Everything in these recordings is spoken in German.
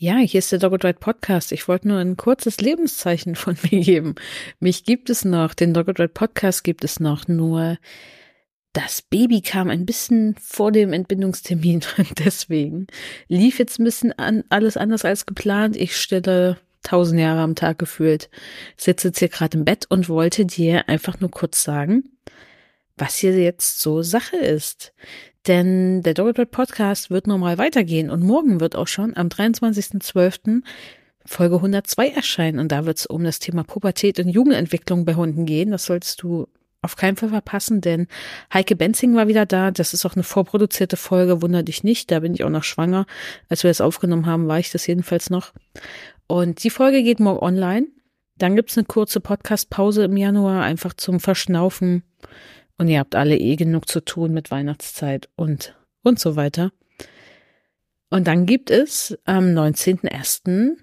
Ja, hier ist der Dog Ride Podcast. Ich wollte nur ein kurzes Lebenszeichen von mir geben. Mich gibt es noch, den Dog Ride Podcast gibt es noch, nur das Baby kam ein bisschen vor dem Entbindungstermin und deswegen lief jetzt ein bisschen an, alles anders als geplant. Ich stelle tausend Jahre am Tag gefühlt, sitze jetzt hier gerade im Bett und wollte dir einfach nur kurz sagen, was hier jetzt so Sache ist. Denn der Doggedot Podcast wird normal weitergehen und morgen wird auch schon am 23.12. Folge 102 erscheinen und da wird es um das Thema Pubertät und Jugendentwicklung bei Hunden gehen. Das sollst du auf keinen Fall verpassen, denn Heike Benzing war wieder da. Das ist auch eine vorproduzierte Folge, wunder dich nicht. Da bin ich auch noch schwanger. Als wir das aufgenommen haben, war ich das jedenfalls noch. Und die Folge geht morgen online. Dann gibt's eine kurze Podcast-Pause im Januar, einfach zum Verschnaufen. Und ihr habt alle eh genug zu tun mit Weihnachtszeit und, und so weiter. Und dann gibt es am 19.01.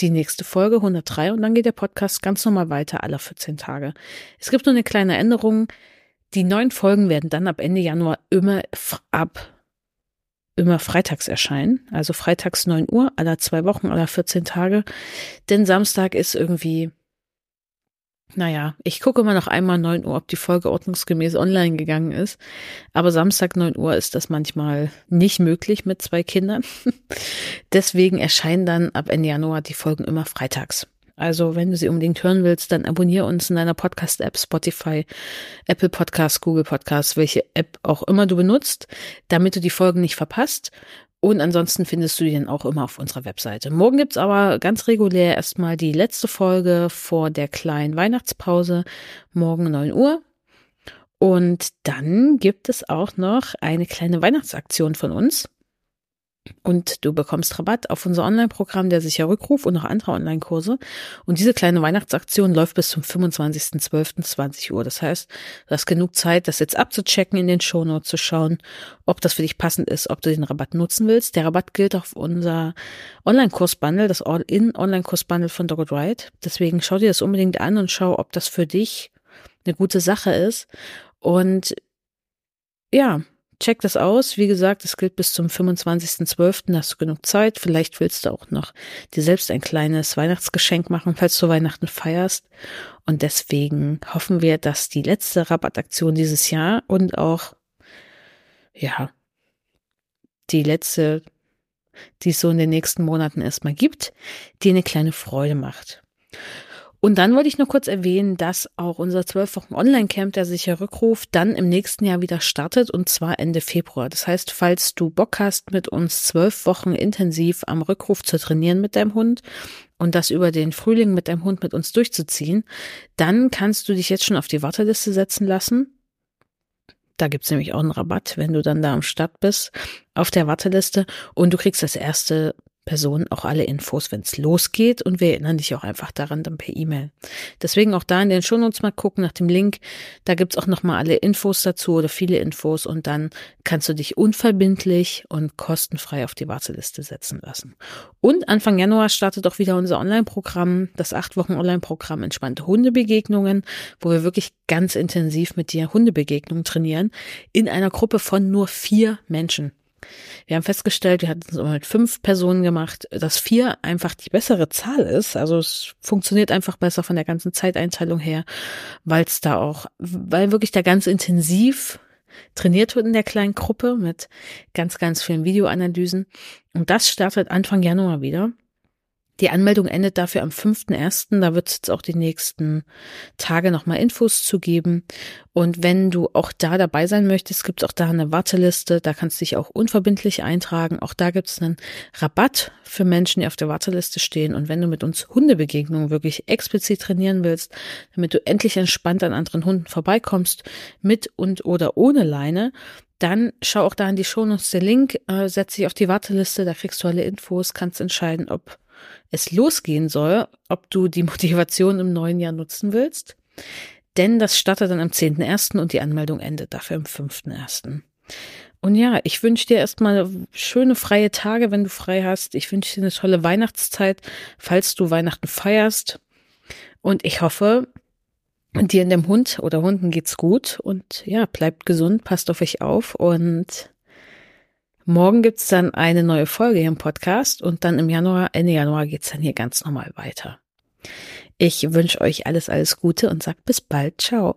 die nächste Folge 103 und dann geht der Podcast ganz normal weiter alle 14 Tage. Es gibt nur eine kleine Änderung. Die neuen Folgen werden dann ab Ende Januar immer ab immer freitags erscheinen, also freitags 9 Uhr, aller zwei Wochen, aller 14 Tage. Denn Samstag ist irgendwie naja, ich gucke immer noch einmal 9 Uhr, ob die Folge ordnungsgemäß online gegangen ist. Aber Samstag 9 Uhr ist das manchmal nicht möglich mit zwei Kindern. Deswegen erscheinen dann ab Ende Januar die Folgen immer freitags. Also wenn du sie unbedingt hören willst, dann abonniere uns in deiner Podcast-App, Spotify, Apple Podcasts, Google Podcasts, welche App auch immer du benutzt, damit du die Folgen nicht verpasst. Und ansonsten findest du dann auch immer auf unserer Webseite. Morgen gibt's aber ganz regulär erstmal die letzte Folge vor der kleinen Weihnachtspause. Morgen 9 Uhr. Und dann gibt es auch noch eine kleine Weihnachtsaktion von uns. Und du bekommst Rabatt auf unser Online-Programm, der sicher Rückruf und noch andere Online-Kurse. Und diese kleine Weihnachtsaktion läuft bis zum 25.12.20 Uhr. Das heißt, du hast genug Zeit, das jetzt abzuchecken, in den Shownotes zu schauen, ob das für dich passend ist, ob du den Rabatt nutzen willst. Der Rabatt gilt auf unser Online-Kurs-Bundle, das All-in-Online-Kurs-Bundle von Dogged Ride. Deswegen schau dir das unbedingt an und schau, ob das für dich eine gute Sache ist. Und ja, check das aus. Wie gesagt, es gilt bis zum 25.12. Hast du genug Zeit. Vielleicht willst du auch noch dir selbst ein kleines Weihnachtsgeschenk machen, falls du Weihnachten feierst. Und deswegen hoffen wir, dass die letzte Rabattaktion dieses Jahr und auch, ja, die letzte, die es so in den nächsten Monaten erstmal gibt, dir eine kleine Freude macht. Und dann wollte ich noch kurz erwähnen, dass auch unser zwölf Wochen Online-Camp, der sicher Rückruf, dann im nächsten Jahr wieder startet und zwar Ende Februar. Das heißt, falls du Bock hast, mit uns zwölf Wochen intensiv am Rückruf zu trainieren mit deinem Hund und das über den Frühling mit deinem Hund mit uns durchzuziehen, dann kannst du dich jetzt schon auf die Warteliste setzen lassen. Da gibt's nämlich auch einen Rabatt, wenn du dann da am Start bist, auf der Warteliste. Und du kriegst das erste Person auch alle Infos, wenn es losgeht und wir erinnern dich auch einfach daran dann per E-Mail. Deswegen auch da in den Shownotes mal gucken nach dem Link. Da gibt's auch nochmal alle Infos dazu oder viele Infos und dann kannst du dich unverbindlich und kostenfrei auf die Warteliste setzen lassen. Und Anfang Januar startet auch wieder unser Online-Programm, das acht Wochen Online-Programm Entspannte Hundebegegnungen, wo wir wirklich ganz intensiv mit dir Hundebegegnungen trainieren in einer Gruppe von nur vier Menschen. Wir haben festgestellt, wir hatten es mit fünf Personen gemacht, dass vier einfach die bessere Zahl ist. Also es funktioniert einfach besser von der ganzen Zeiteinteilung her, weil es da auch, weil wirklich da ganz intensiv trainiert wird in der kleinen Gruppe mit ganz, ganz vielen Videoanalysen. Und das startet Anfang Januar wieder. Die Anmeldung endet dafür am 5.1. Da wird es jetzt auch die nächsten Tage nochmal Infos zu geben. Und wenn du auch da dabei sein möchtest, gibt es auch da eine Warteliste. Da kannst du dich auch unverbindlich eintragen. Auch da gibt es einen Rabatt für Menschen, die auf der Warteliste stehen. Und wenn du mit uns Hundebegegnungen wirklich explizit trainieren willst, damit du endlich entspannt an anderen Hunden vorbeikommst, mit und oder ohne Leine, dann schau auch da in die Shownotes der Link, äh, setz dich auf die Warteliste, da kriegst du alle Infos, kannst entscheiden, ob es losgehen soll, ob du die Motivation im neuen Jahr nutzen willst. Denn das startet dann am 10.01. und die Anmeldung endet dafür am 5.01. Und ja, ich wünsche dir erstmal schöne freie Tage, wenn du frei hast. Ich wünsche dir eine tolle Weihnachtszeit, falls du Weihnachten feierst. Und ich hoffe, dir und dem Hund oder Hunden geht's gut. Und ja, bleibt gesund, passt auf euch auf und Morgen gibt's dann eine neue Folge hier im Podcast und dann im Januar, Ende Januar geht's dann hier ganz normal weiter. Ich wünsche euch alles, alles Gute und sag bis bald. Ciao.